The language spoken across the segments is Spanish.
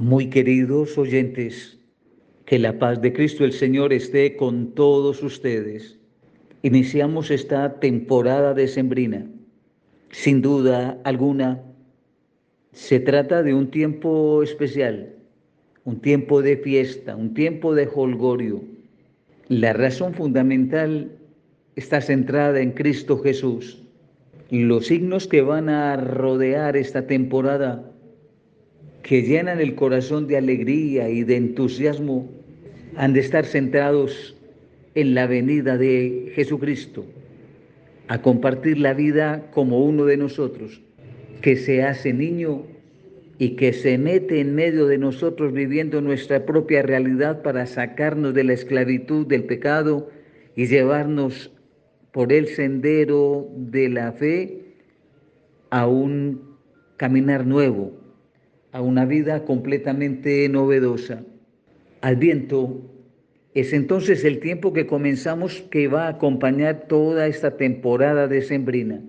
Muy queridos oyentes, que la paz de Cristo el Señor esté con todos ustedes. Iniciamos esta temporada decembrina. Sin duda alguna, se trata de un tiempo especial, un tiempo de fiesta, un tiempo de holgorio. La razón fundamental está centrada en Cristo Jesús. Los signos que van a rodear esta temporada que llenan el corazón de alegría y de entusiasmo han de estar centrados en la venida de Jesucristo, a compartir la vida como uno de nosotros, que se hace niño y que se mete en medio de nosotros viviendo nuestra propia realidad para sacarnos de la esclavitud del pecado y llevarnos por el sendero de la fe a un caminar nuevo, a una vida completamente novedosa. Adviento es entonces el tiempo que comenzamos que va a acompañar toda esta temporada decembrina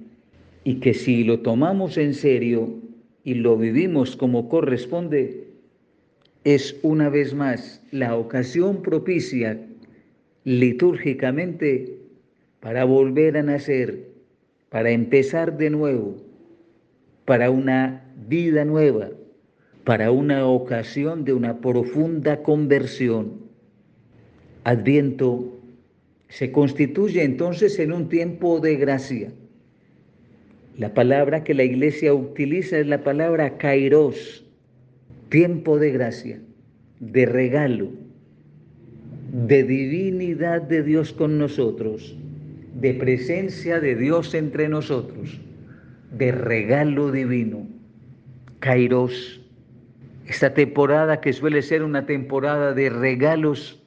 y que si lo tomamos en serio y lo vivimos como corresponde, es una vez más la ocasión propicia litúrgicamente para volver a nacer, para empezar de nuevo, para una vida nueva para una ocasión de una profunda conversión. Adviento se constituye entonces en un tiempo de gracia. La palabra que la iglesia utiliza es la palabra kairos, tiempo de gracia, de regalo, de divinidad de Dios con nosotros, de presencia de Dios entre nosotros, de regalo divino. Kairos esta temporada que suele ser una temporada de regalos,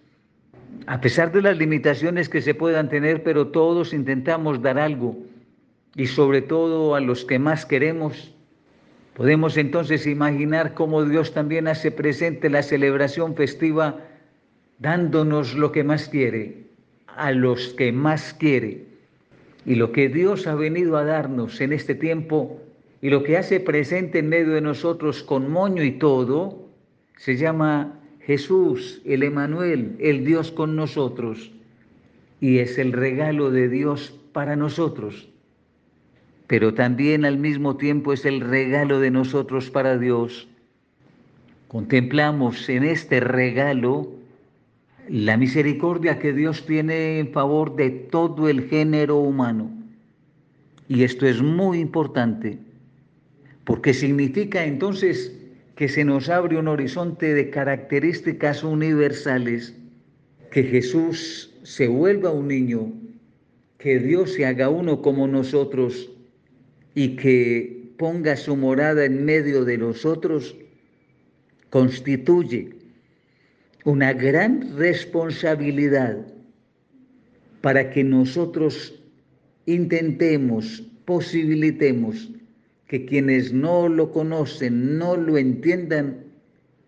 a pesar de las limitaciones que se puedan tener, pero todos intentamos dar algo y sobre todo a los que más queremos. Podemos entonces imaginar cómo Dios también hace presente la celebración festiva dándonos lo que más quiere, a los que más quiere. Y lo que Dios ha venido a darnos en este tiempo y lo que hace presente en medio de nosotros con moño y todo, se llama Jesús, el Emanuel, el Dios con nosotros. Y es el regalo de Dios para nosotros. Pero también al mismo tiempo es el regalo de nosotros para Dios. Contemplamos en este regalo la misericordia que Dios tiene en favor de todo el género humano. Y esto es muy importante porque significa entonces que se nos abre un horizonte de características universales, que Jesús se vuelva un niño, que Dios se haga uno como nosotros y que ponga su morada en medio de nosotros, constituye una gran responsabilidad para que nosotros intentemos, posibilitemos que quienes no lo conocen, no lo entiendan,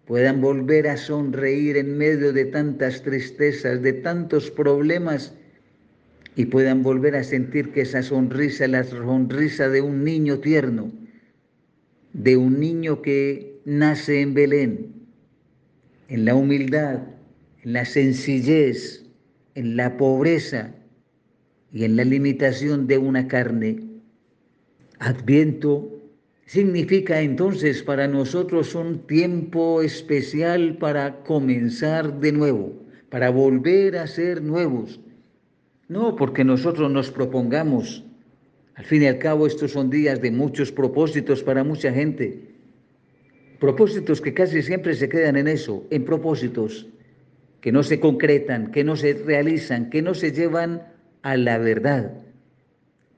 puedan volver a sonreír en medio de tantas tristezas, de tantos problemas, y puedan volver a sentir que esa sonrisa es la sonrisa de un niño tierno, de un niño que nace en Belén, en la humildad, en la sencillez, en la pobreza y en la limitación de una carne. Adviento significa entonces para nosotros un tiempo especial para comenzar de nuevo, para volver a ser nuevos. No porque nosotros nos propongamos, al fin y al cabo estos son días de muchos propósitos para mucha gente, propósitos que casi siempre se quedan en eso, en propósitos que no se concretan, que no se realizan, que no se llevan a la verdad.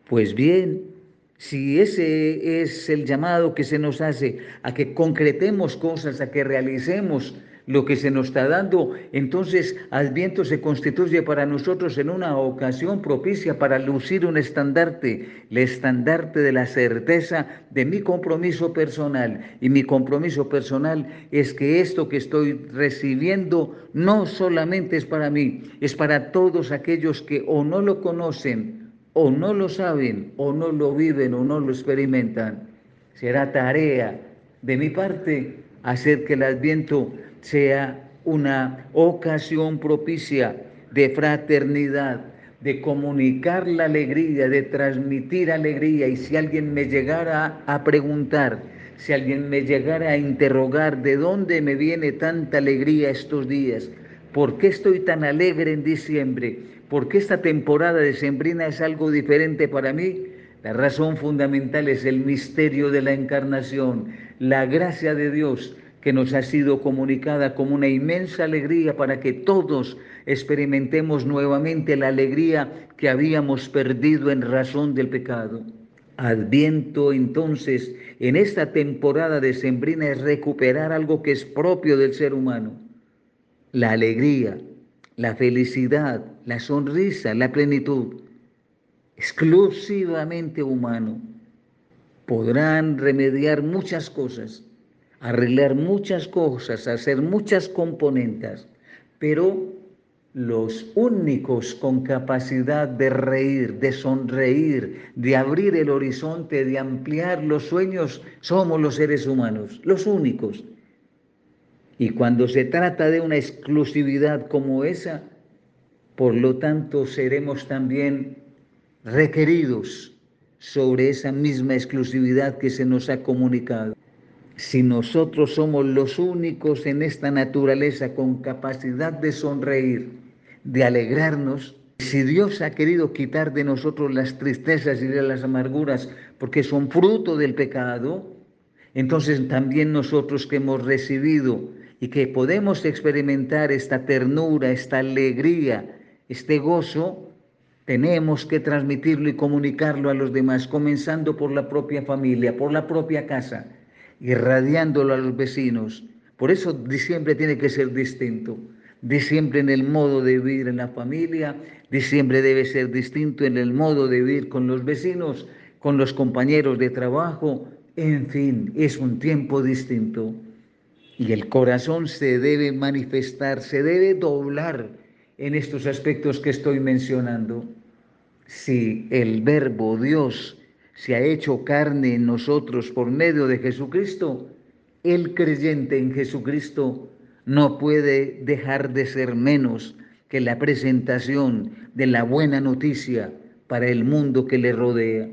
Pues bien, si ese es el llamado que se nos hace a que concretemos cosas, a que realicemos lo que se nos está dando, entonces Adviento se constituye para nosotros en una ocasión propicia para lucir un estandarte, el estandarte de la certeza de mi compromiso personal. Y mi compromiso personal es que esto que estoy recibiendo no solamente es para mí, es para todos aquellos que o no lo conocen o no lo saben, o no lo viven, o no lo experimentan. Será tarea de mi parte hacer que el adviento sea una ocasión propicia de fraternidad, de comunicar la alegría, de transmitir alegría. Y si alguien me llegara a preguntar, si alguien me llegara a interrogar de dónde me viene tanta alegría estos días, por qué estoy tan alegre en diciembre, por qué esta temporada de sembrina es algo diferente para mí, la razón fundamental es el misterio de la encarnación, la gracia de Dios que nos ha sido comunicada como una inmensa alegría para que todos experimentemos nuevamente la alegría que habíamos perdido en razón del pecado. Adviento entonces en esta temporada de sembrina es recuperar algo que es propio del ser humano, la alegría, la felicidad, la sonrisa, la plenitud, exclusivamente humano. Podrán remediar muchas cosas, arreglar muchas cosas, hacer muchas componentes, pero los únicos con capacidad de reír, de sonreír, de abrir el horizonte, de ampliar los sueños, somos los seres humanos, los únicos. Y cuando se trata de una exclusividad como esa, por lo tanto seremos también requeridos sobre esa misma exclusividad que se nos ha comunicado. Si nosotros somos los únicos en esta naturaleza con capacidad de sonreír, de alegrarnos. Si Dios ha querido quitar de nosotros las tristezas y las amarguras porque son fruto del pecado, entonces también nosotros que hemos recibido y que podemos experimentar esta ternura, esta alegría, este gozo, tenemos que transmitirlo y comunicarlo a los demás, comenzando por la propia familia, por la propia casa, irradiándolo a los vecinos. Por eso diciembre tiene que ser distinto. Diciembre en el modo de vivir en la familia, diciembre debe ser distinto en el modo de vivir con los vecinos, con los compañeros de trabajo, en fin, es un tiempo distinto. Y el corazón se debe manifestar, se debe doblar en estos aspectos que estoy mencionando. Si el verbo Dios se ha hecho carne en nosotros por medio de Jesucristo, el creyente en Jesucristo no puede dejar de ser menos que la presentación de la buena noticia para el mundo que le rodea.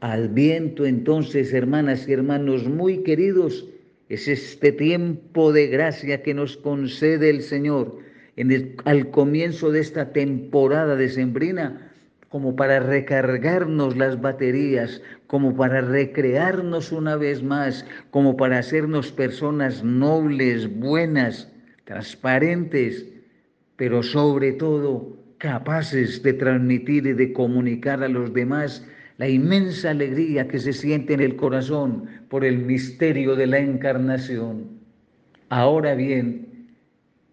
Al viento entonces, hermanas y hermanos muy queridos, es este tiempo de gracia que nos concede el Señor en al comienzo de esta temporada de sembrina como para recargarnos las baterías, como para recrearnos una vez más, como para hacernos personas nobles, buenas, transparentes, pero sobre todo capaces de transmitir y de comunicar a los demás la inmensa alegría que se siente en el corazón por el misterio de la encarnación. Ahora bien,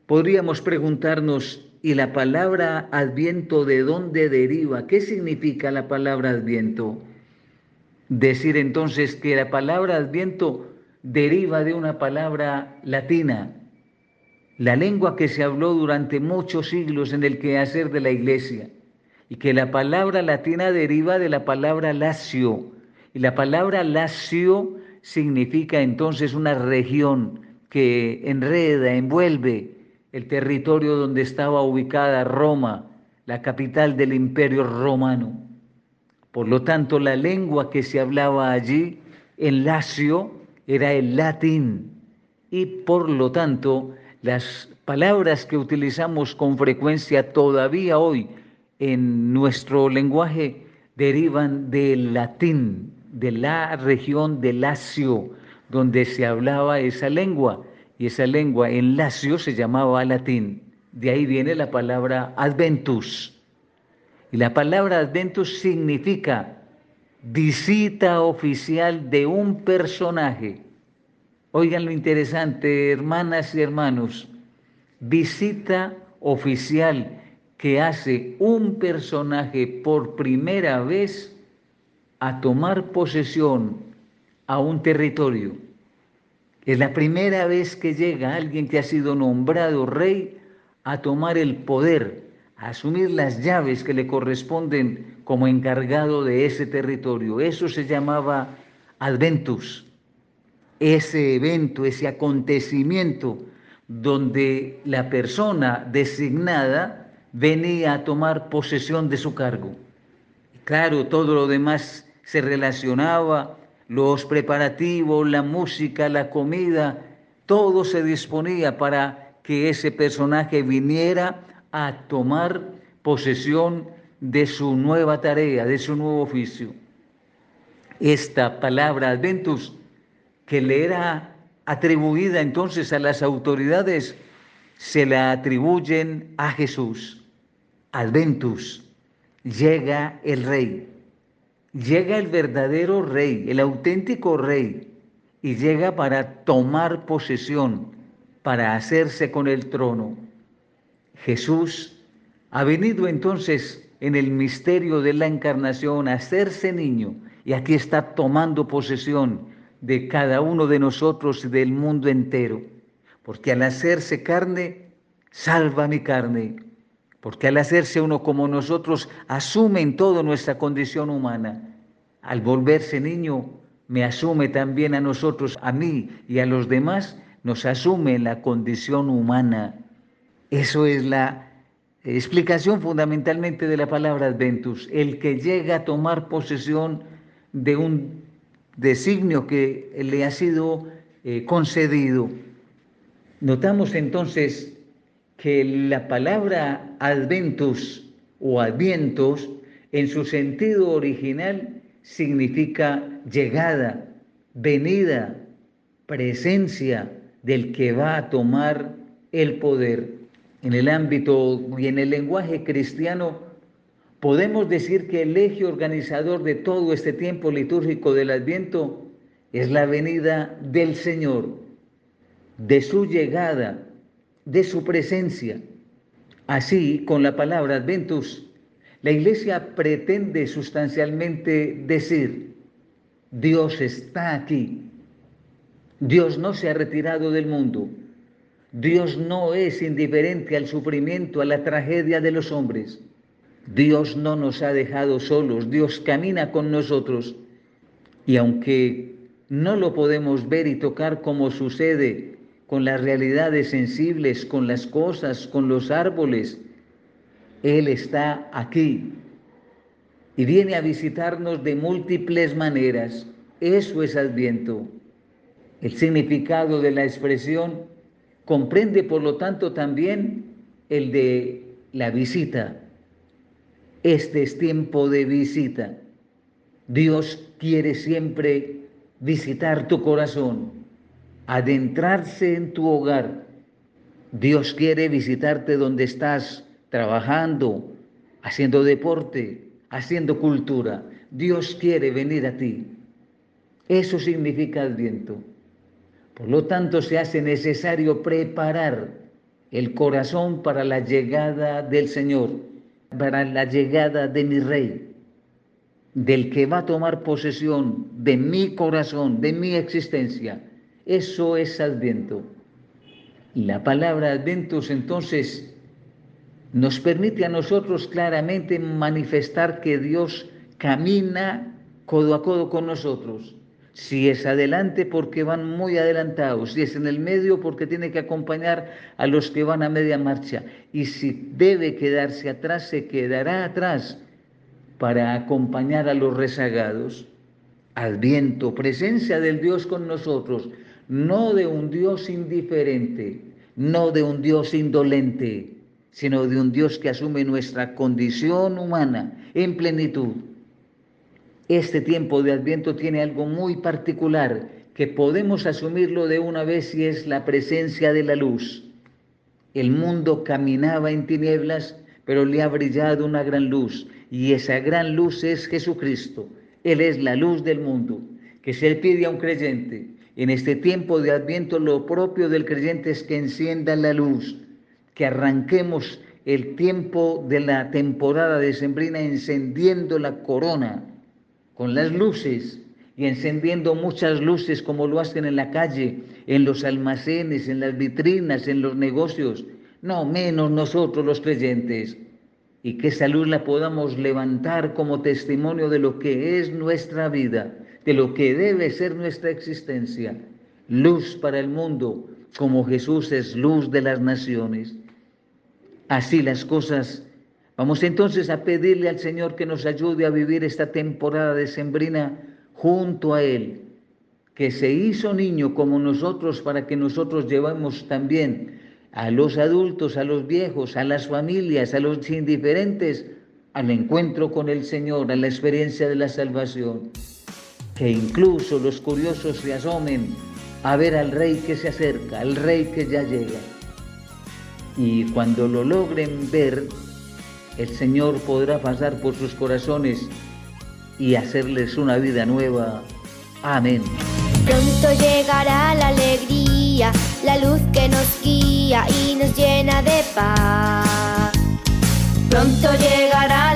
podríamos preguntarnos ¿Y la palabra adviento de dónde deriva? ¿Qué significa la palabra adviento? Decir entonces que la palabra adviento deriva de una palabra latina, la lengua que se habló durante muchos siglos en el quehacer de la iglesia, y que la palabra latina deriva de la palabra lacio, y la palabra lacio significa entonces una región que enreda, envuelve, el territorio donde estaba ubicada Roma, la capital del imperio romano. Por lo tanto, la lengua que se hablaba allí en Lacio era el latín y por lo tanto las palabras que utilizamos con frecuencia todavía hoy en nuestro lenguaje derivan del latín, de la región de Lacio, donde se hablaba esa lengua y esa lengua en lacio se llamaba latín. De ahí viene la palabra adventus. Y la palabra adventus significa visita oficial de un personaje. Oigan lo interesante, hermanas y hermanos, visita oficial que hace un personaje por primera vez a tomar posesión a un territorio. Es la primera vez que llega alguien que ha sido nombrado rey a tomar el poder, a asumir las llaves que le corresponden como encargado de ese territorio. Eso se llamaba adventus. ese evento, ese acontecimiento donde la persona designada venía a tomar posesión de su cargo. Claro, todo lo demás se relacionaba, los preparativos, la música, la comida, todo se disponía para que ese personaje viniera a tomar posesión de su nueva tarea, de su nuevo oficio. Esta palabra adventus que le era atribuida entonces a las autoridades, se la atribuyen a Jesús. Adventus, llega el rey, llega el verdadero rey, el auténtico rey, y llega para tomar posesión, para hacerse con el trono. Jesús ha venido entonces en el misterio de la encarnación a hacerse niño y aquí está tomando posesión de cada uno de nosotros y del mundo entero. Porque al hacerse carne, salva mi carne. Porque al hacerse uno como nosotros, asume en todo nuestra condición humana. Al volverse niño, me asume también a nosotros, a mí y a los demás, nos asume la condición humana. Eso es la explicación fundamentalmente de la palabra adventus, el que llega a tomar posesión de un designio que le ha sido eh, concedido. Notamos entonces que la palabra adventus o advientos en su sentido original significa llegada, venida, presencia del que va a tomar el poder. En el ámbito y en el lenguaje cristiano, podemos decir que el eje organizador de todo este tiempo litúrgico del Adviento es la venida del Señor, de su llegada, de su presencia. Así, con la palabra Adventus, la Iglesia pretende sustancialmente decir, Dios está aquí, Dios no se ha retirado del mundo, Dios no es indiferente al sufrimiento, a la tragedia de los hombres. Dios no nos ha dejado solos, Dios camina con nosotros. Y aunque no lo podemos ver y tocar como sucede con las realidades sensibles, con las cosas, con los árboles, Él está aquí y viene a visitarnos de múltiples maneras. Eso es adviento. El significado de la expresión Comprende, por lo tanto, también el de la visita. Este es tiempo de visita. Dios quiere siempre visitar tu corazón, adentrarse en tu hogar. Dios quiere visitarte donde estás trabajando, haciendo deporte, haciendo cultura. Dios quiere venir a ti. Eso significa Adviento. Por lo tanto, se hace necesario preparar el corazón para la llegada del Señor, para la llegada de mi Rey, del que va a tomar posesión de mi corazón, de mi existencia. Eso es Adviento. La palabra Adventus entonces nos permite a nosotros claramente manifestar que Dios camina codo a codo con nosotros si es adelante porque van muy adelantados, si es en el medio porque tiene que acompañar a los que van a media marcha. Y si debe quedarse atrás, se quedará atrás para acompañar a los rezagados. Adviento, presencia del Dios con nosotros, no de un Dios indiferente, no de un Dios indolente, sino de un Dios que asume nuestra condición humana en plenitud este tiempo de Adviento tiene algo muy particular que podemos asumirlo de una vez y es la presencia de la luz. El mundo caminaba en tinieblas, pero le ha brillado una gran luz y esa gran luz es Jesucristo. Él es la luz del mundo que se le pide a un creyente. En este tiempo de Adviento lo propio del creyente es que encienda la luz, que arranquemos el tiempo de la temporada decembrina encendiendo la corona con las luces y encendiendo muchas luces como lo hacen en la calle, en los almacenes, en las vitrinas, en los negocios, no menos nosotros los creyentes, y que esa luz la podamos levantar como testimonio de lo que es nuestra vida, de lo que debe ser nuestra existencia. luz para el mundo, como Jesús es luz de las naciones. Así las cosas. Vamos entonces a pedirle al Señor que nos ayude a vivir esta temporada de sembrina junto a Él, que se hizo niño como nosotros para que nosotros llevemos también a los adultos, a los viejos, a las familias, a los indiferentes, al encuentro con el Señor, a la experiencia de la salvación. Que incluso los curiosos se asomen a ver al rey que se acerca, al rey que ya llega. Y cuando lo logren ver, el Señor podrá pasar por sus corazones y hacerles una vida nueva. Amén. Pronto llegará la alegría, la luz que nos guía y nos llena de paz. Pronto llegará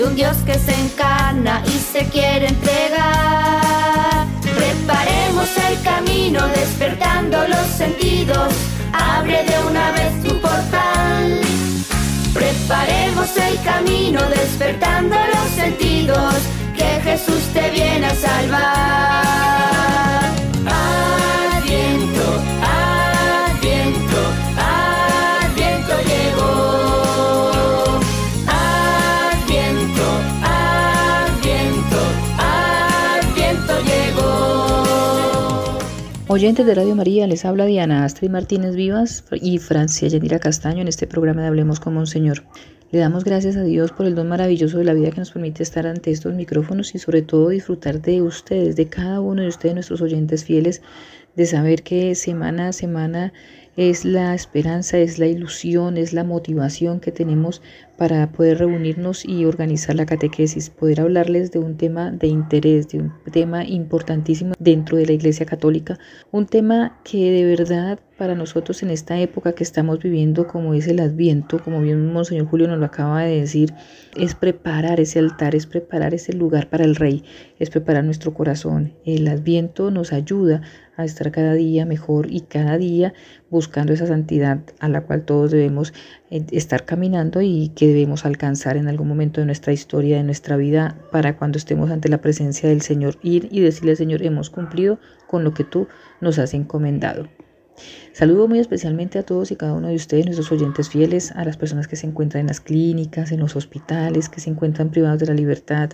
de un Dios que se encarna y se quiere entregar. Preparemos el camino despertando los sentidos, abre de una vez tu portal. Preparemos el camino despertando los sentidos, que Jesús te viene a salvar. Oyentes de Radio María, les habla Diana Astrid Martínez Vivas y Francia Yendira Castaño en este programa de Hablemos con Monseñor. Le damos gracias a Dios por el don maravilloso de la vida que nos permite estar ante estos micrófonos y sobre todo disfrutar de ustedes, de cada uno de ustedes, nuestros oyentes fieles, de saber que semana a semana es la esperanza, es la ilusión, es la motivación que tenemos para poder reunirnos y organizar la catequesis, poder hablarles de un tema de interés, de un tema importantísimo dentro de la Iglesia Católica, un tema que de verdad para nosotros en esta época que estamos viviendo, como es el Adviento, como bien Monseñor Julio nos lo acaba de decir, es preparar ese altar, es preparar ese lugar para el Rey, es preparar nuestro corazón. El Adviento nos ayuda a estar cada día mejor y cada día buscando esa santidad a la cual todos debemos eh, estar caminando y que debemos alcanzar en algún momento de nuestra historia, de nuestra vida, para cuando estemos ante la presencia del Señor, ir y decirle, Señor, hemos cumplido con lo que tú nos has encomendado. Saludo muy especialmente a todos y cada uno de ustedes, nuestros oyentes fieles, a las personas que se encuentran en las clínicas, en los hospitales, que se encuentran privados de la libertad,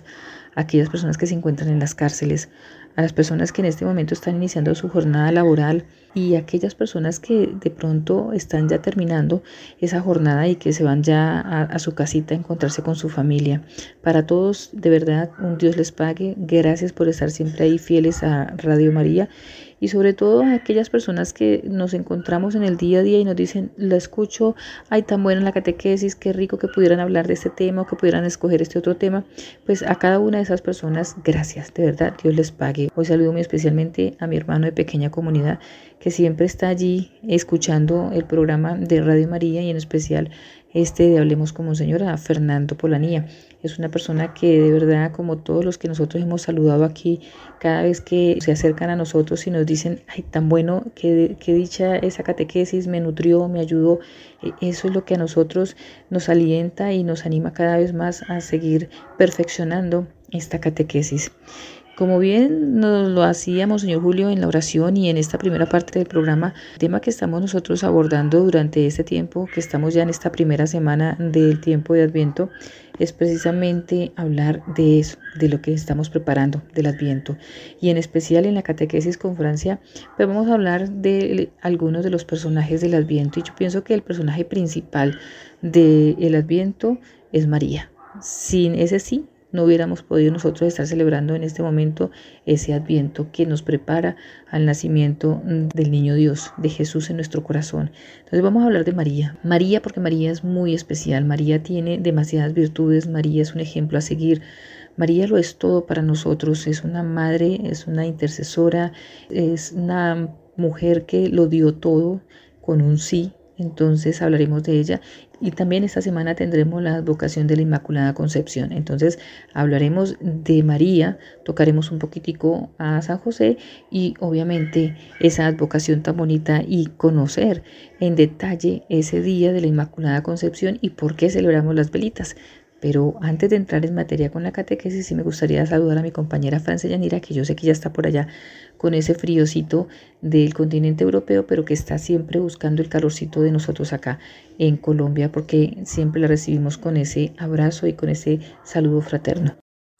a aquellas personas que se encuentran en las cárceles, a las personas que en este momento están iniciando su jornada laboral y a aquellas personas que de pronto están ya terminando esa jornada y que se van ya a, a, su casita a encontrarse con su familia. Para todos, de verdad, un Dios les pague. Gracias por estar siempre ahí fieles a Radio María y sobre todo a aquellas personas que nos encontramos en el día a día y nos dicen, la escucho, ay, tan buena la catequesis, qué rico que pudieran hablar de este tema o que pudieran escoger este otro tema, pues a cada una de esas personas, gracias, de verdad, Dios les pague. Hoy saludo muy especialmente a mi hermano de pequeña comunidad que siempre está allí escuchando el programa de Radio María y en especial este de Hablemos como Señora, Fernando Polanía. Es una persona que de verdad, como todos los que nosotros hemos saludado aquí, cada vez que se acercan a nosotros y nos dicen, ay, tan bueno, que, que dicha esa catequesis me nutrió, me ayudó, e, eso es lo que a nosotros nos alienta y nos anima cada vez más a seguir perfeccionando esta catequesis. Como bien nos lo hacíamos, señor Julio, en la oración y en esta primera parte del programa, tema que estamos nosotros abordando durante este tiempo, que estamos ya en esta primera semana del tiempo de Adviento, es precisamente hablar de eso, de lo que estamos preparando del Adviento. Y en especial en la catequesis con Francia, pues vamos a hablar de algunos de los personajes del Adviento. Y yo pienso que el personaje principal del Adviento es María. Sin ese sí, no hubiéramos podido nosotros estar celebrando en este momento ese adviento que nos prepara al nacimiento del niño Dios, de Jesús en nuestro corazón. Entonces vamos a hablar de María. María porque María es muy especial, María tiene demasiadas virtudes, María es un ejemplo a seguir. María lo es todo para nosotros, es una madre, es una intercesora, es una mujer que lo dio todo con un sí, entonces hablaremos de ella y también esta semana tendremos la advocación de la Inmaculada Concepción. Entonces hablaremos de María, tocaremos un poquitico a San José y obviamente esa advocación tan bonita y conocer en detalle ese día de la Inmaculada Concepción y por qué celebramos las velitas. Pero antes de entrar en materia con la catequesis, sí me gustaría saludar a mi compañera Francia Yanira, que yo sé que ya está por allá con ese fríocito del continente europeo, pero que está siempre buscando el calorcito de nosotros acá en Colombia, porque siempre la recibimos con ese abrazo y con ese saludo fraterno.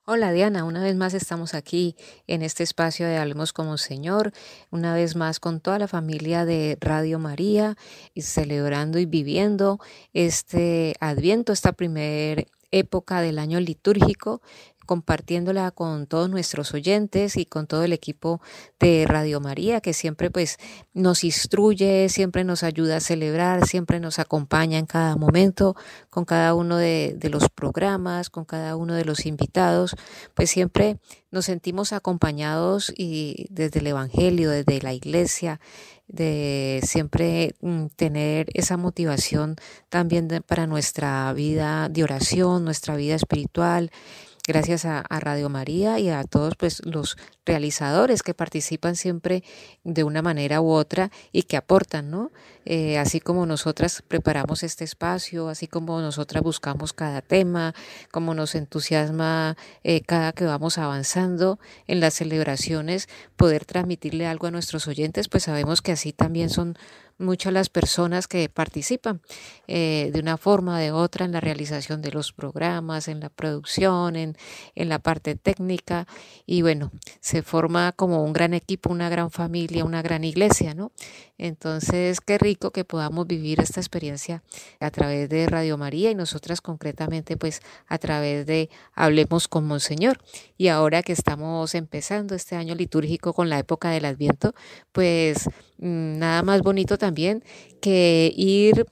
Hola Diana, una vez más estamos aquí en este espacio de Hablemos como Señor, una vez más con toda la familia de Radio María y celebrando y viviendo este adviento, esta primera época del año litúrgico compartiéndola con todos nuestros oyentes y con todo el equipo de Radio María, que siempre pues nos instruye, siempre nos ayuda a celebrar, siempre nos acompaña en cada momento, con cada uno de, los programas, con cada uno de los invitados, pues siempre nos sentimos acompañados y desde el Evangelio, desde la iglesia, de siempre mm, tener esa motivación también para nuestra vida de oración, nuestra vida espiritual gracias a, Radio María y a todos pues, los realizadores que participan siempre de una manera u otra y que aportan, ¿no? Eh, así como nosotras preparamos este espacio, así como nosotras buscamos cada tema, como nos entusiasma eh, cada que vamos avanzando en las celebraciones, poder transmitirle algo a nuestros oyentes, pues sabemos que así también son muchas las personas que participan eh, de una forma o de otra en la realización de los programas, en la producción, en, en la parte técnica y bueno, se forma como un gran equipo, una gran familia, una gran iglesia, ¿no? Entonces, qué rico que podamos vivir esta experiencia a través de Radio María y nosotras concretamente pues a través de Hablemos con Monseñor. Y ahora que estamos empezando este año litúrgico con la época del Adviento, pues mm, nada más bonito también que ir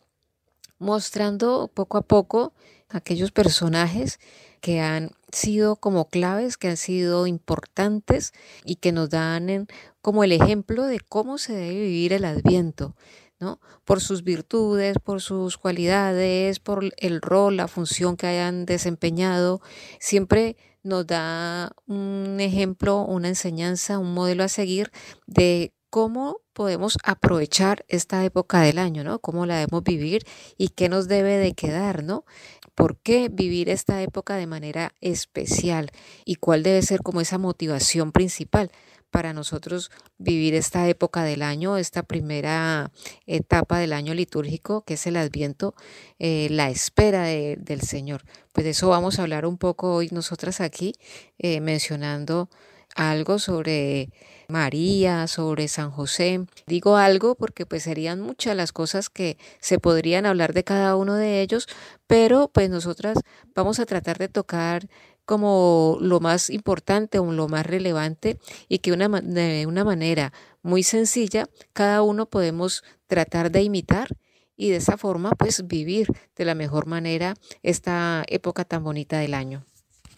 mostrando poco a poco aquellos personajes que han sido como claves, que han sido importantes y que nos dan como el ejemplo de cómo se debe vivir el adviento. ¿no? Por sus virtudes, por sus cualidades, por el rol, la función que hayan desempeñado, siempre nos da un ejemplo, una enseñanza, un modelo a seguir de cómo podemos aprovechar esta época del año, ¿no? Cómo la debemos vivir y qué nos debe de quedar, ¿no? ¿Por qué vivir esta época de manera especial? ¿Y cuál debe ser como esa motivación principal? para nosotros vivir esta época del año, esta primera etapa del año litúrgico, que es el adviento, eh, la espera del Señor. Pues de eso vamos a hablar un poco hoy nosotras aquí, eh, mencionando algo sobre María, sobre San José. Digo algo porque pues serían muchas las cosas que se podrían hablar de cada uno de ellos, pero pues nosotras vamos a tratar de tocar como lo más importante o lo más relevante y que una, de una manera muy sencilla cada uno podemos tratar de imitar y de esa forma pues vivir de la mejor manera esta época tan bonita del año.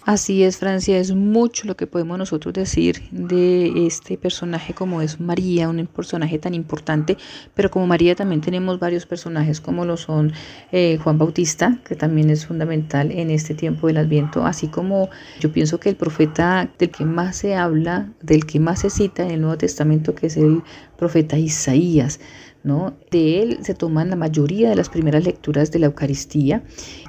Así es, Francia, es mucho lo que podemos nosotros decir de este personaje como es María, un personaje tan importante, pero como María también tenemos varios personajes como lo son eh, Juan Bautista, que también es fundamental en este tiempo del Adviento, así como yo pienso que el profeta del que más se habla, del que más se cita en el Nuevo Testamento, que es el profeta Isaías. De él se toman la mayoría de las primeras lecturas de la Eucaristía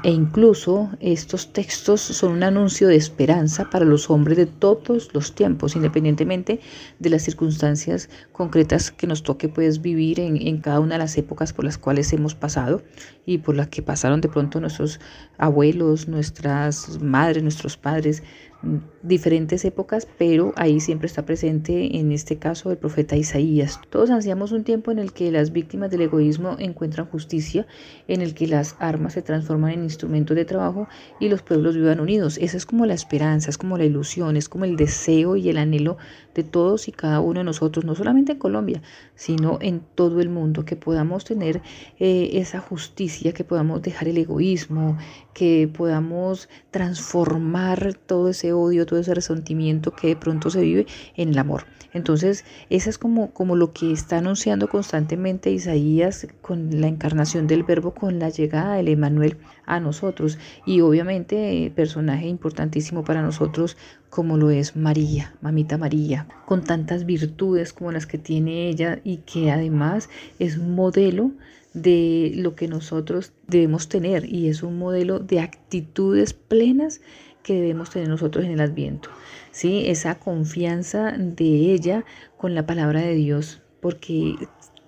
e incluso estos textos son un anuncio de esperanza para los hombres de todos los tiempos, independientemente de las circunstancias concretas que nos toque pues, vivir en, en cada una de las épocas por las cuales hemos pasado y por las que pasaron de pronto nuestros abuelos, nuestras madres, nuestros padres diferentes épocas, pero ahí siempre está presente en este caso el profeta Isaías. Todos ansiamos un tiempo en el que las víctimas del egoísmo encuentran justicia, en el que las armas se transforman en instrumentos de trabajo y los pueblos vivan unidos. Esa es como la esperanza, es como la ilusión, es como el deseo y el anhelo de todos y cada uno de nosotros, no solamente en Colombia, sino en todo el mundo, que podamos tener eh, esa justicia, que podamos dejar el egoísmo, que podamos transformar todo ese odio, todo ese resentimiento que de pronto se vive en el amor. Entonces, esa es como, como lo que está anunciando constantemente Isaías con la encarnación del verbo, con la llegada del Emanuel a nosotros. Y obviamente, personaje importantísimo para nosotros como lo es María, mamita María, con tantas virtudes como las que tiene ella y que además es un modelo de lo que nosotros debemos tener y es un modelo de actitudes plenas que debemos tener nosotros en el Adviento. ¿sí? Esa confianza de ella con la palabra de Dios, porque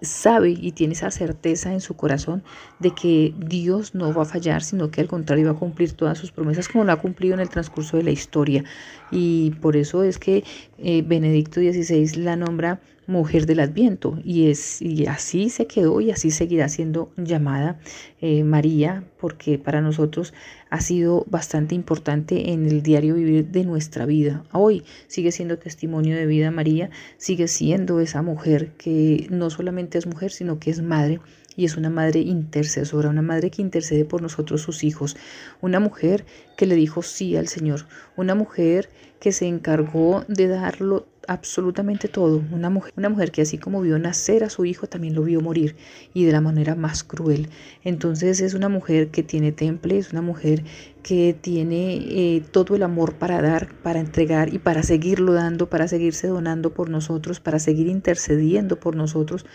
sabe y tiene esa certeza en su corazón de que Dios no va a fallar, sino que al contrario va a cumplir todas sus promesas como lo ha cumplido en el transcurso de la historia. Y por eso es que eh, Benedicto XVI la nombra mujer del Adviento y, es, y así se quedó y así seguirá siendo llamada eh, María porque para nosotros ha sido bastante importante en el diario vivir de nuestra vida. Hoy sigue siendo testimonio de vida María, sigue siendo esa mujer que no solamente es mujer sino que es madre y es una madre intercesora, una madre que intercede por nosotros sus hijos, una mujer que le dijo sí al Señor, una mujer que se encargó de darlo absolutamente todo. Una mujer, una mujer que así como vio nacer a su hijo, también lo vio morir y de la manera más cruel. Entonces es una mujer que tiene temple, es una mujer que tiene eh, todo el amor para dar, para entregar y para seguirlo dando, para seguirse donando por nosotros, para seguir intercediendo por nosotros,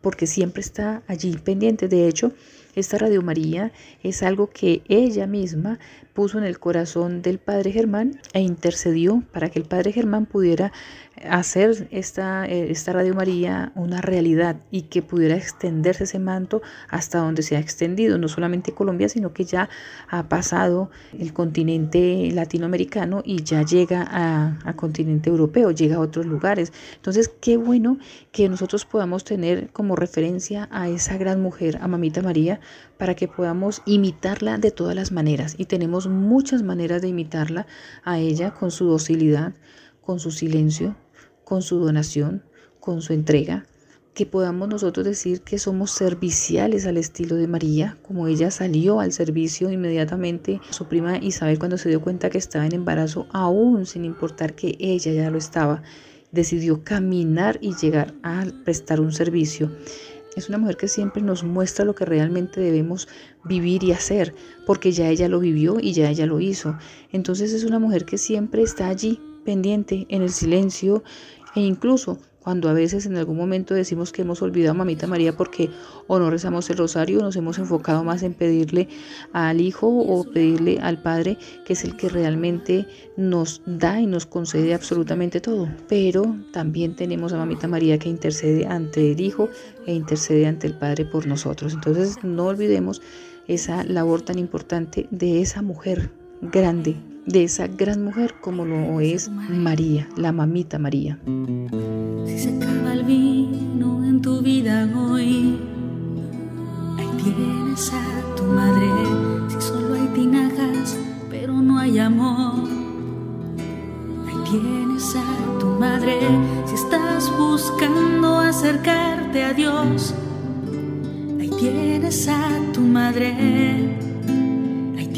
porque siempre está allí pendiente. De hecho, esta Radio María es algo que ella misma puso en el corazón del Padre Germán e intercedió para que el Padre Germán pudiera hacer esta, eh, esta Radio María una realidad y que pudiera extenderse ese manto hasta donde se ha extendido, no solamente Colombia, sino que ya ha pasado el continente latinoamericano y ya llega a, continente europeo, llega a otros lugares. Entonces, qué bueno que nosotros podamos tener como referencia a esa gran mujer, a Mamita María, para que podamos imitarla de todas las maneras. Y tenemos muchas maneras de imitarla a ella con su docilidad, con su silencio, con su donación, con su entrega, que podamos nosotros decir que somos serviciales al estilo de María, como ella salió al servicio inmediatamente, su prima Isabel cuando se dio cuenta que estaba en embarazo, aún sin importar que ella ya lo estaba, decidió caminar y llegar a prestar un servicio. Es una mujer que siempre nos muestra lo que realmente debemos vivir y hacer, porque ya ella lo vivió y ya ella lo hizo. Entonces es una mujer que siempre está allí pendiente en el silencio e incluso cuando a veces en algún momento decimos que hemos olvidado a Mamita María porque o no rezamos el rosario, nos hemos enfocado más en pedirle al Hijo o pedirle al Padre, que es el que realmente nos da y nos concede absolutamente todo. Pero también tenemos a Mamita María que intercede ante el Hijo e intercede ante el Padre por nosotros. Entonces no olvidemos esa labor tan importante de esa mujer grande, de esa gran mujer como lo es María, la mamita María. Si se acaba el vino en tu vida hoy, ahí tienes a tu madre. Si solo hay tinajas, pero no hay amor, ahí tienes a tu madre. Si estás buscando acercarte a Dios, ahí tienes a tu madre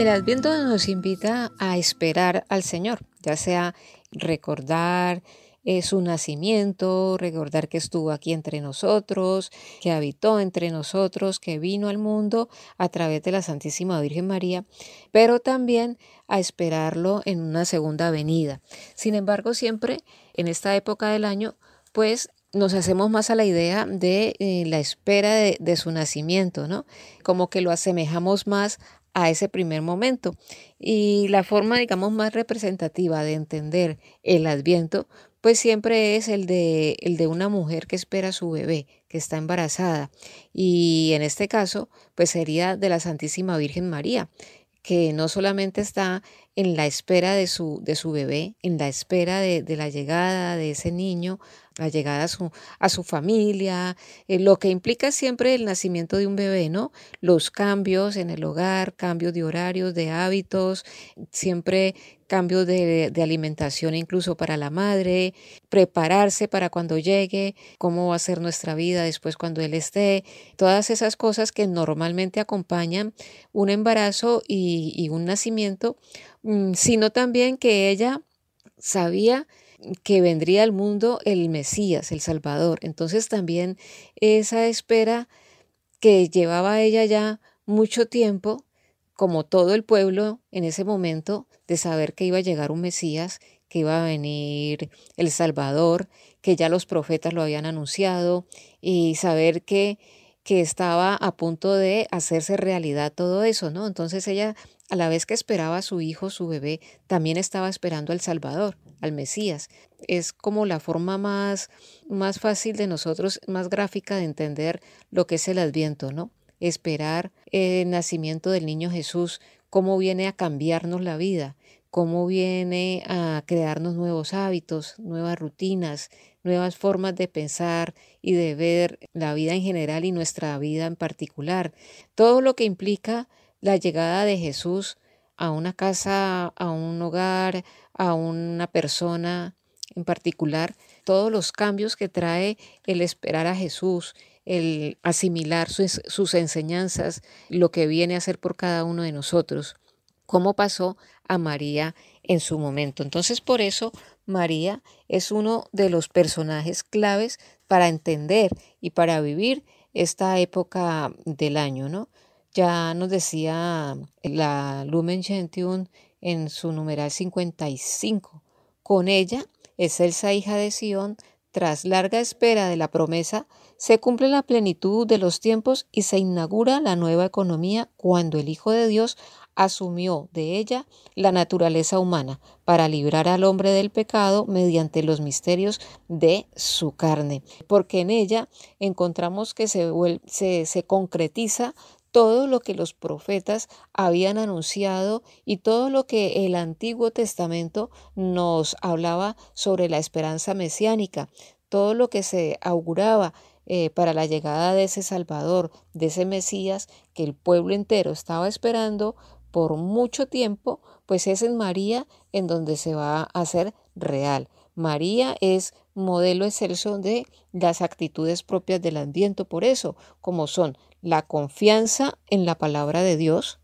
El Adviento nos invita a esperar al Señor, ya sea recordar eh, su nacimiento, recordar que estuvo aquí entre nosotros, que habitó entre nosotros, que vino al mundo a través de la Santísima Virgen María, pero también a esperarlo en una segunda venida. Sin embargo, siempre en esta época del año, pues nos hacemos más a la idea de eh, la espera de, de, su nacimiento, ¿no? Como que lo asemejamos más a ese primer momento. Y la forma, digamos, más representativa de entender el adviento, pues siempre es el de, el de una mujer que espera a su bebé, que está embarazada. Y en este caso, pues sería de la Santísima Virgen María, que no solamente está en la espera de su, de su bebé, en la espera de, de la llegada de ese niño la llegada a su, a su familia, eh, lo que implica siempre el nacimiento de un bebé, ¿no? Los cambios en el hogar, cambios de horarios, de hábitos, siempre cambios de, alimentación incluso para la madre, prepararse para cuando llegue, cómo va a ser nuestra vida después cuando él esté, todas esas cosas que normalmente acompañan un embarazo y, y un nacimiento, mm, sino también que ella sabía que vendría al mundo el Mesías, el Salvador. Entonces también esa espera que llevaba ella ya mucho tiempo, como todo el pueblo en ese momento, de saber que iba a llegar un Mesías, que iba a venir el Salvador, que ya los profetas lo habían anunciado, y saber que, que estaba a punto de hacerse realidad todo eso, ¿no? Entonces ella, a la vez que esperaba a su hijo, su bebé, también estaba esperando al Salvador al Mesías. Es como la forma más, más fácil de nosotros, más gráfica de entender lo que es el adviento, ¿no? Esperar el nacimiento del niño Jesús, cómo viene a cambiarnos la vida, cómo viene a crearnos nuevos hábitos, nuevas rutinas, nuevas formas de pensar y de ver la vida en general y nuestra vida en particular. Todo lo que implica la llegada de Jesús a una casa, a un hogar, a una persona en particular, todos los cambios que trae el esperar a Jesús, el asimilar sus, sus, enseñanzas, lo que viene a hacer por cada uno de nosotros, cómo pasó a María en su momento. Entonces, por eso María es uno de los personajes claves para entender y para vivir esta época del año, ¿no? Ya nos decía la Lumen Gentium en su numeral 55. Con ella, excelsa hija de Sión, tras larga espera de la promesa, se cumple la plenitud de los tiempos y se inaugura la nueva economía cuando el Hijo de Dios asumió de ella la naturaleza humana para librar al hombre del pecado mediante los misterios de su carne. Porque en ella encontramos que se, se, se concretiza todo lo que los profetas habían anunciado y todo lo que el Antiguo Testamento nos hablaba sobre la esperanza mesiánica, todo lo que se auguraba eh, para la llegada de ese Salvador, de ese Mesías que el pueblo entero estaba esperando por mucho tiempo, pues es en María en donde se va a hacer real. María es modelo excelso de las actitudes propias del Adviento, por eso, como son la confianza en la palabra de Dios,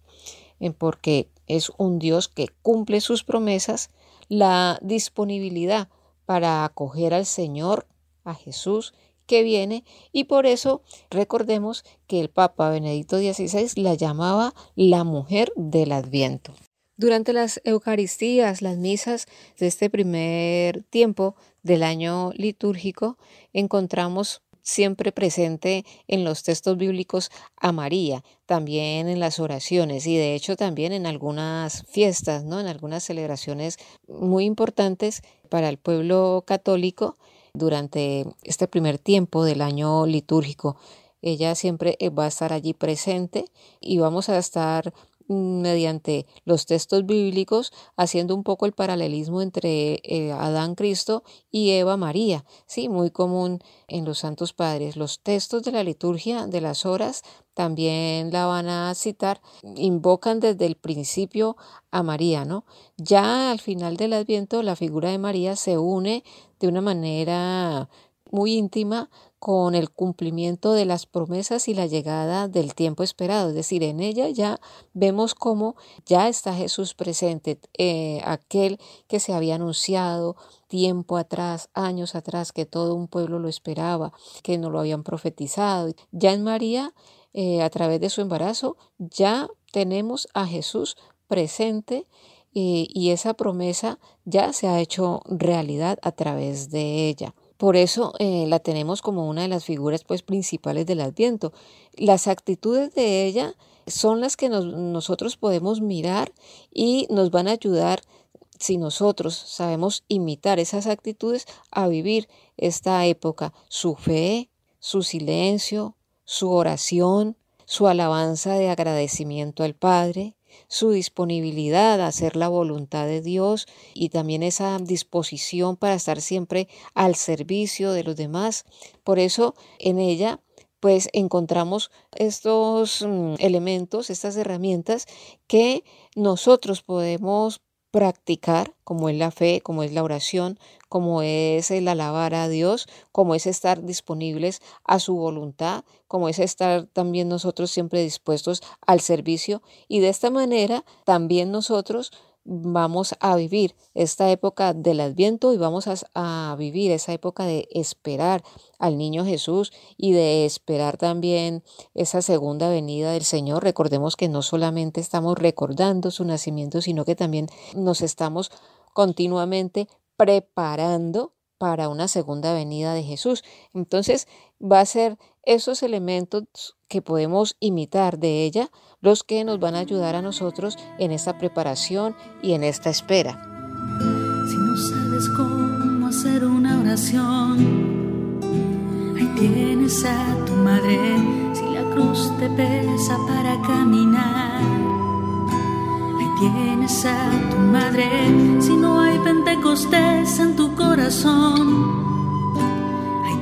porque es un Dios que cumple sus promesas, la disponibilidad para acoger al Señor, a Jesús, que viene, y por eso recordemos que el Papa Benedicto XVI la llamaba la mujer del Adviento. Durante las Eucaristías, las misas de este primer tiempo del año litúrgico, encontramos siempre presente en los textos bíblicos a María, también en las oraciones y de hecho también en algunas fiestas, ¿no? en algunas celebraciones muy importantes para el pueblo católico durante este primer tiempo del año litúrgico. Ella siempre va a estar allí presente y vamos a estar mediante los textos bíblicos, haciendo un poco el paralelismo entre eh, Adán Cristo y Eva María, sí, muy común en los santos padres. Los textos de la liturgia de las horas también la van a citar, invocan desde el principio a María, ¿no? Ya al final del Adviento la figura de María se une de una manera muy íntima con el cumplimiento de las promesas y la llegada del tiempo esperado. Es decir, en ella ya vemos cómo ya está Jesús presente, eh, aquel que se había anunciado tiempo atrás, años atrás, que todo un pueblo lo esperaba, que no lo habían profetizado. Ya en María, eh, a través de su embarazo, ya tenemos a Jesús presente eh, y esa promesa ya se ha hecho realidad a través de ella. Por eso eh, la tenemos como una de las figuras pues, principales del Adviento. Las actitudes de ella son las que nosotros podemos mirar y nos van a ayudar, si nosotros sabemos imitar esas actitudes, a vivir esta época. Su fe, su silencio, su oración, su alabanza de agradecimiento al Padre, su disponibilidad a hacer la voluntad de Dios y también esa disposición para estar siempre al servicio de los demás. Por eso en ella pues encontramos estos mm, elementos, estas herramientas que nosotros podemos practicar, como es la fe, como es la oración, como es el alabar a Dios, como es estar disponibles a su voluntad, como es estar también nosotros siempre dispuestos al servicio. Y de esta manera también nosotros vamos a vivir esta época del adviento y vamos a, vivir esa época de esperar al niño Jesús y de esperar también esa segunda venida del Señor. Recordemos que no solamente estamos recordando su nacimiento, sino que también nos estamos continuamente preparando para una segunda venida de Jesús. Entonces va a ser esos elementos que podemos imitar de ella los que nos van a ayudar a nosotros en esta preparación y en esta espera. Si no sabes cómo hacer una oración, ahí tienes a tu madre. Si la cruz te pesa para caminar, ahí tienes a tu madre. Si no hay pentecostés en tu corazón,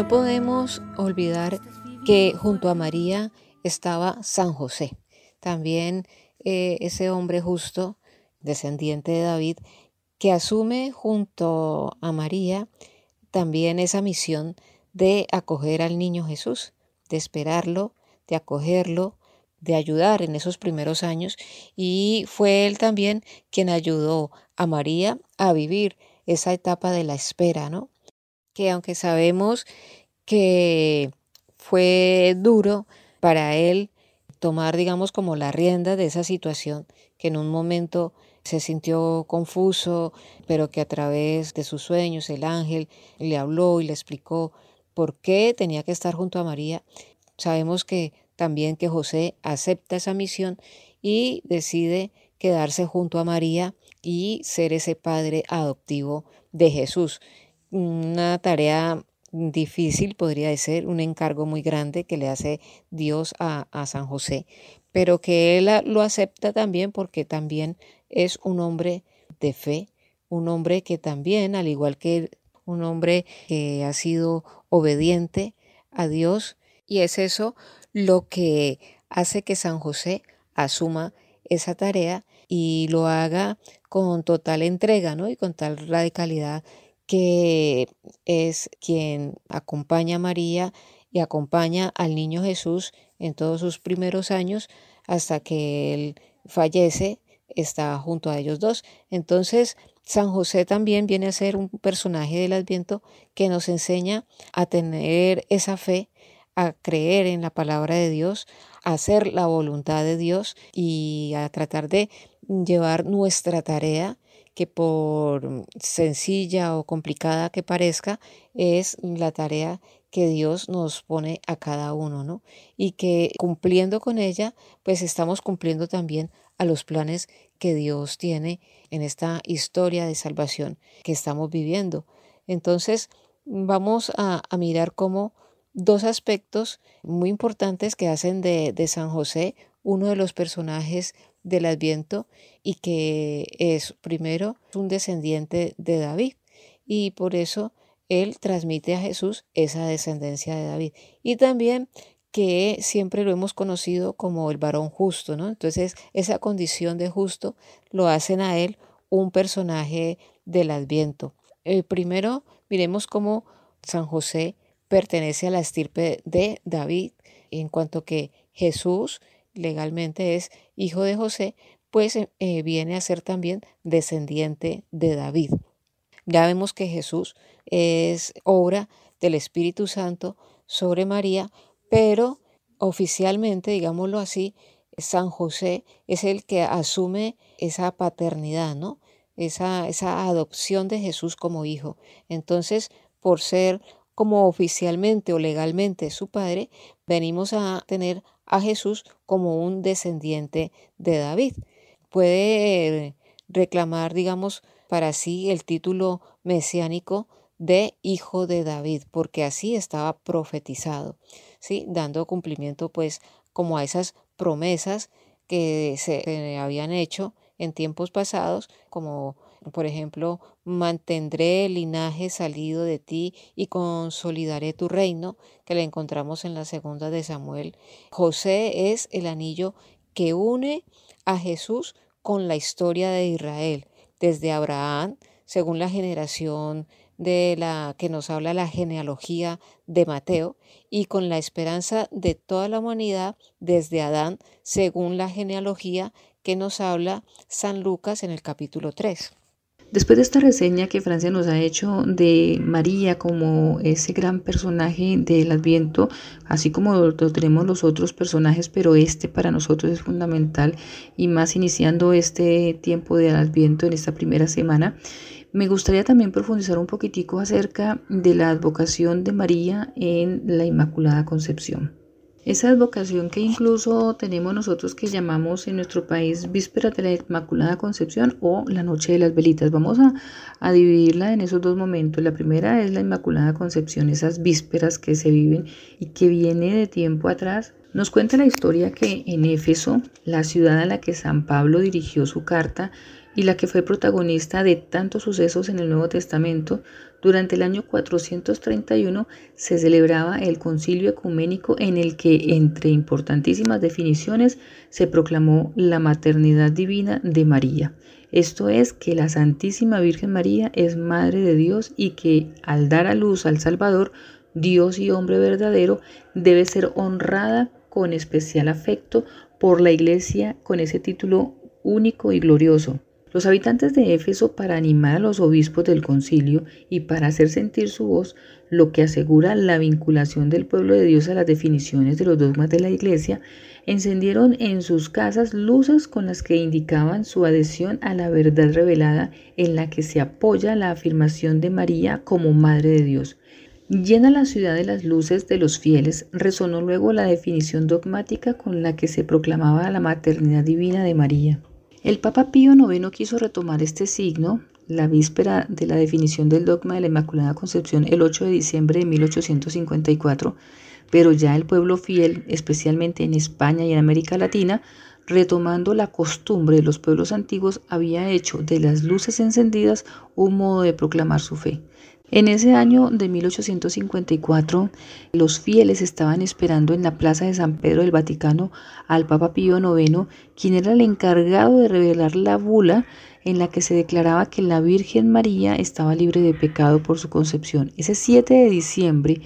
no podemos olvidar que junto a María estaba San José, también eh, ese hombre justo, descendiente de David, que asume junto a María también esa misión de acoger al niño Jesús, de esperarlo, de acogerlo, de ayudar en esos primeros años y fue él también quien ayudó a María a vivir esa etapa de la espera, ¿no? Que aunque sabemos que fue duro para él tomar, digamos, como la rienda de esa situación, que en un momento se sintió confuso, pero que a través de sus sueños el ángel le habló y le explicó por qué tenía que estar junto a María. Sabemos que también que José acepta esa misión y decide quedarse junto a María y ser ese padre adoptivo de Jesús una tarea difícil, podría ser, un encargo muy grande que le hace Dios a, San José, pero que él lo acepta también porque también es un hombre de fe, un hombre que también, al igual que un hombre que ha sido obediente a Dios, y es eso lo que hace que San José asuma esa tarea y lo haga con total entrega ¿no? y con tal radicalidad que es quien acompaña a María y acompaña al niño Jesús en todos sus primeros años hasta que él fallece, está junto a ellos dos. Entonces, San José también viene a ser un personaje del Adviento que nos enseña a tener esa fe, a creer en la palabra de Dios, a hacer la voluntad de Dios y a tratar de llevar nuestra tarea que por sencilla o complicada que parezca, es la tarea que Dios nos pone a cada uno, ¿no? Y que cumpliendo con ella, pues estamos cumpliendo también a los planes que Dios tiene en esta historia de salvación que estamos viviendo. Entonces, vamos a, mirar cómo dos aspectos muy importantes que hacen de, de San José uno de los personajes del Adviento y que es primero un descendiente de David y por eso él transmite a Jesús esa descendencia de David y también que siempre lo hemos conocido como el varón justo, ¿no? Entonces esa condición de justo lo hacen a él un personaje del Adviento. El primero, miremos cómo San José pertenece a la estirpe de David, en cuanto que Jesús legalmente es hijo de José, pues eh, eh, viene a ser también descendiente de David. Ya vemos que Jesús es obra del Espíritu Santo, sobre María, pero oficialmente, digámoslo así, San José es el que asume esa paternidad, ¿no? Esa, esa adopción de Jesús como hijo. Entonces, por ser como oficialmente o legalmente su padre, venimos a tener a Jesús como un descendiente de David. Puede reclamar, digamos, para sí el título mesiánico de hijo de David, porque así estaba profetizado, ¿sí? dando cumplimiento pues como a esas promesas que se habían hecho en tiempos pasados, como por ejemplo, mantendré el linaje salido de ti y consolidaré tu reino, que le encontramos en la segunda de Samuel. José es el anillo que une a Jesús con la historia de Israel, desde Abraham, según la generación de la que nos habla la genealogía de Mateo y con la esperanza de toda la humanidad desde Adán, según la genealogía que nos habla San Lucas en el capítulo 3. Después de esta reseña que Francia nos ha hecho de María como ese gran personaje del Adviento, así como lo, tenemos los otros personajes, pero este para nosotros es fundamental y más iniciando este tiempo del Adviento en esta primera semana, me gustaría también profundizar un poquitico acerca de la advocación de María en la Inmaculada Concepción. Esa advocación que incluso tenemos nosotros que llamamos en nuestro país Víspera de la Inmaculada Concepción o la Noche de las Velitas. Vamos a, dividirla en esos dos momentos. La primera es la Inmaculada Concepción, esas vísperas que se viven y que viene de tiempo atrás. Nos cuenta la historia que en Éfeso, la ciudad a la que San Pablo dirigió su carta, y la que fue protagonista de tantos sucesos en el Nuevo Testamento, durante el año 431 se celebraba el concilio ecuménico en el que, entre importantísimas definiciones, se proclamó la maternidad divina de María. Esto es que la Santísima Virgen María es Madre de Dios y que al dar a luz al Salvador, Dios y hombre verdadero, debe ser honrada con especial afecto por la Iglesia con ese título único y glorioso, los habitantes de Éfeso, para animar a los obispos del concilio y para hacer sentir su voz, lo que asegura la vinculación del pueblo de Dios a las definiciones de los dogmas de la Iglesia, encendieron en sus casas luces con las que indicaban su adhesión a la verdad revelada en la que se apoya la afirmación de María como Madre de Dios. Llena la ciudad de las luces de los fieles, resonó luego la definición dogmática con la que se proclamaba la maternidad divina de María. El Papa Pío IX quiso retomar este signo la víspera de la definición del dogma de la Inmaculada Concepción el 8 de diciembre de 1854, pero ya el pueblo fiel, especialmente en España y en América Latina, retomando la costumbre de los pueblos antiguos, había hecho de las luces encendidas un modo de proclamar su fe. En ese año de 1854, los fieles estaban esperando en la plaza de San Pedro del Vaticano al Papa Pío IX, quien era el encargado de revelar la bula en la que se declaraba que la Virgen María estaba libre de pecado por su concepción. Ese 7 de diciembre,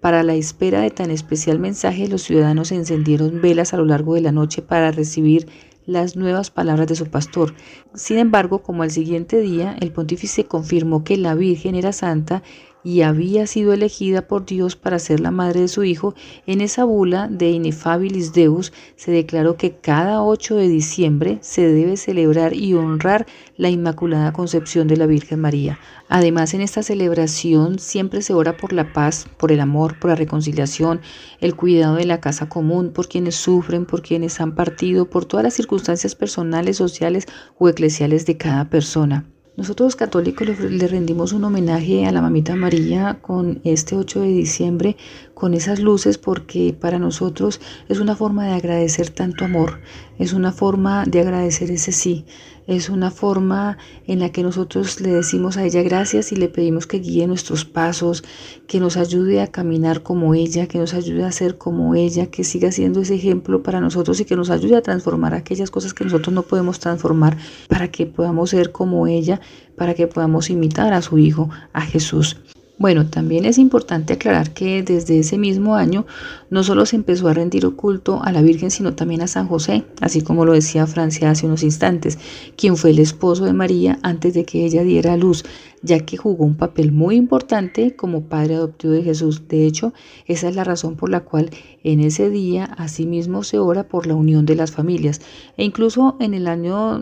para la espera de tan especial mensaje, los ciudadanos encendieron velas a lo largo de la noche para recibir las nuevas palabras de su pastor. Sin embargo, como al siguiente día, el pontífice confirmó que la Virgen era santa y había sido elegida por Dios para ser la madre de su hijo, en esa bula de Inefabilis Deus se declaró que cada 8 de diciembre se debe celebrar y honrar la Inmaculada Concepción de la Virgen María. Además, en esta celebración siempre se ora por la paz, por el amor, por la reconciliación, el cuidado de la casa común, por quienes sufren, por quienes han partido, por todas las circunstancias personales, sociales o eclesiales de cada persona. Nosotros católicos le rendimos un homenaje a la mamita María con este 8 de diciembre, con esas luces, porque para nosotros es una forma de agradecer tanto amor, es una forma de agradecer ese sí, es una forma en la que nosotros le decimos a ella gracias y le pedimos que guíe nuestros pasos, que nos ayude a caminar como ella, que nos ayude a ser como ella, que siga siendo ese ejemplo para nosotros y que nos ayude a transformar aquellas cosas que nosotros no podemos transformar para que podamos ser como ella, para que podamos imitar a su Hijo, a Jesús. Bueno, también es importante aclarar que desde ese mismo año no solo se empezó a rendir culto a la Virgen, sino también a San José, así como lo decía Francia hace unos instantes, quien fue el esposo de María antes de que ella diera a luz, ya que jugó un papel muy importante como padre adoptivo de Jesús. De hecho, esa es la razón por la cual en ese día asimismo se ora por la unión de las familias. E incluso en el año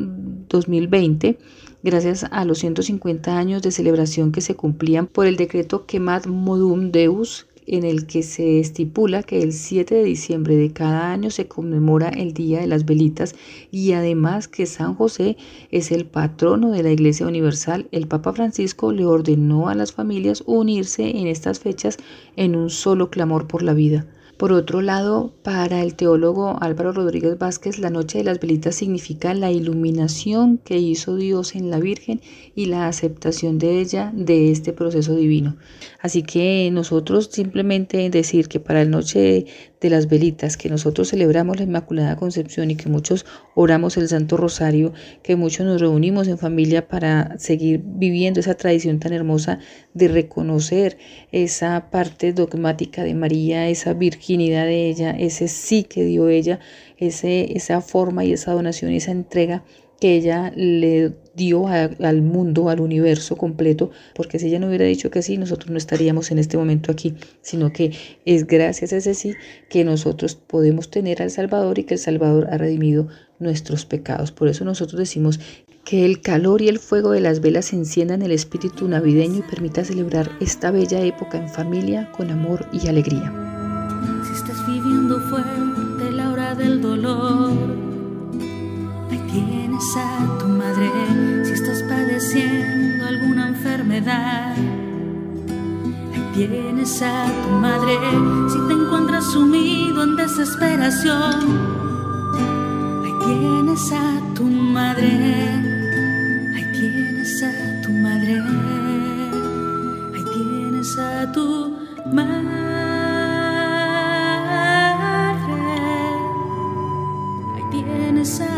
2020, gracias a los 150 años de celebración que se cumplían por el decreto Quemat Modum Deus, en el que se estipula que el 7 de diciembre de cada año se conmemora el Día de las Velitas y además que San José es el patrono de la Iglesia Universal, el Papa Francisco le ordenó a las familias unirse en estas fechas en un solo clamor por la vida. Por otro lado, para el teólogo Álvaro Rodríguez Vázquez, la noche de las velitas significa la iluminación que hizo Dios en la Virgen y la aceptación de ella de este proceso divino. Así que nosotros simplemente decir que para la noche de las velitas, que nosotros celebramos la Inmaculada Concepción y que muchos oramos el Santo Rosario, que muchos nos reunimos en familia para seguir viviendo esa tradición tan hermosa de reconocer esa parte dogmática de María, esa virginidad de ella, ese sí que dio ella, ese, esa forma y esa donación y esa entrega que ella le dio al mundo, al universo completo, porque si ella no hubiera dicho que sí, nosotros no estaríamos en este momento aquí, sino que es gracias a ese sí que nosotros podemos tener al Salvador y que el Salvador ha redimido nuestros pecados. Por eso nosotros decimos que el calor y el fuego de las velas enciendan el espíritu navideño y permita celebrar esta bella época en familia con amor y alegría. Si estás viviendo fuerte la hora del dolor, a tu madre si estás padeciendo alguna enfermedad. Ahí tienes a tu madre si te encuentras sumido en desesperación. Ahí tienes a tu madre. Ahí tienes a tu madre. Ahí tienes a tu madre. a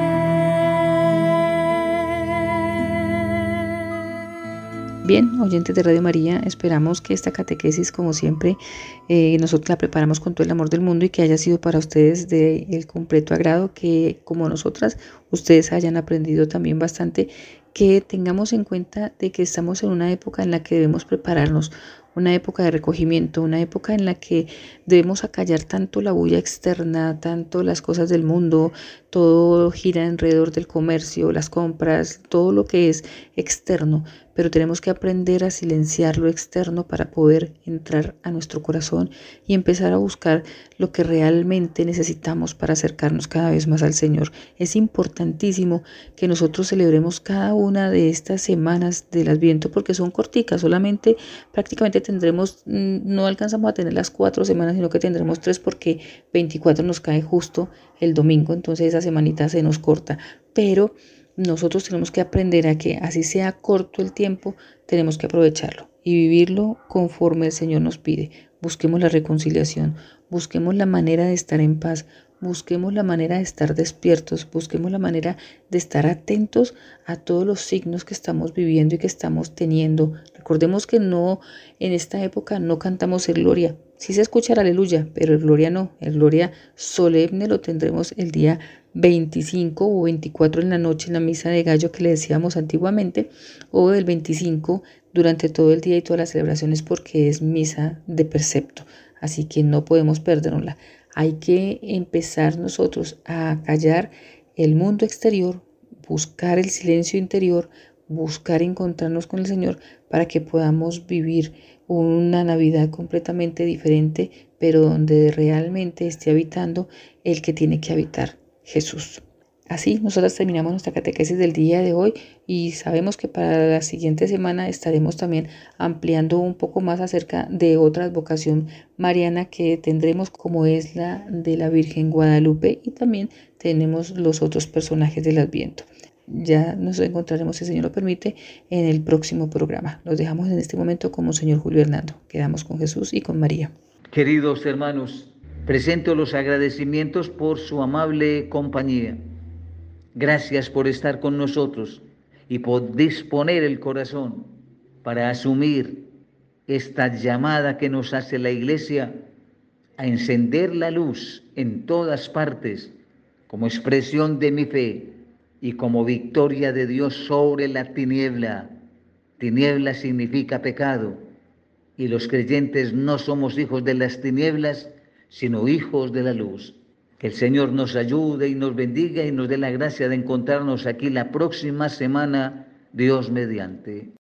Bien, oyentes de Radio María, esperamos que esta catequesis, como siempre, eh, nosotros la preparamos con todo el amor del mundo y que haya sido para ustedes de el completo agrado, que como nosotras, ustedes hayan aprendido también bastante, que tengamos en cuenta de que estamos en una época en la que debemos prepararnos una época de recogimiento, una época en la que debemos acallar tanto la bulla externa, tanto las cosas del mundo, todo gira alrededor del comercio, las compras, todo lo que es externo, pero tenemos que aprender a silenciar lo externo para poder entrar a nuestro corazón y empezar a buscar lo que realmente necesitamos para acercarnos cada vez más al Señor. Es importantísimo que nosotros celebremos cada una de estas semanas del Adviento porque son corticas, solamente prácticamente tendremos, mm, no alcanzamos a tener las cuatro semanas, sino que tendremos tres porque 24 nos cae justo el domingo, entonces esa semanita se nos corta, pero nosotros tenemos que aprender a que así sea corto el tiempo, tenemos que aprovecharlo y vivirlo conforme el Señor nos pide. Busquemos la reconciliación, busquemos la manera de estar en paz, busquemos la manera de estar despiertos, busquemos la manera de estar atentos a todos los signos que estamos viviendo y que estamos teniendo. Recordemos que no, en esta época no cantamos el gloria. Sí se escucha el aleluya, pero el gloria no. El gloria solemne lo tendremos el día 25 o 24 en la noche en la misa de gallo que le decíamos antiguamente, o el 25 durante todo el día y todas las celebraciones porque es misa de precepto. Así que no podemos perdernosla. Hay que empezar nosotros a callar el mundo exterior, buscar el silencio interior, buscar encontrarnos con el Señor para que podamos vivir una Navidad completamente diferente, pero donde realmente esté habitando el que tiene que habitar, Jesús. Así, nosotros terminamos nuestra catequesis del día de hoy y sabemos que para la siguiente semana estaremos también ampliando un poco más acerca de otra vocación mariana que tendremos como es la de la Virgen Guadalupe y también tenemos los otros personajes del Adviento. Ya nos encontraremos, si el Señor lo permite, en el próximo programa. Los dejamos en este momento como Señor Julio Hernando. Quedamos con Jesús y con María. Queridos hermanos, presento los agradecimientos por su amable compañía. Gracias por estar con nosotros y por disponer el corazón para asumir esta llamada que nos hace la Iglesia a encender la luz en todas partes como expresión de mi fe y como victoria de Dios sobre la tiniebla. Tiniebla significa pecado y los creyentes no somos hijos de las tinieblas, sino hijos de la luz. Que el Señor nos ayude y nos bendiga y nos dé la gracia de encontrarnos aquí la próxima semana, Dios mediante.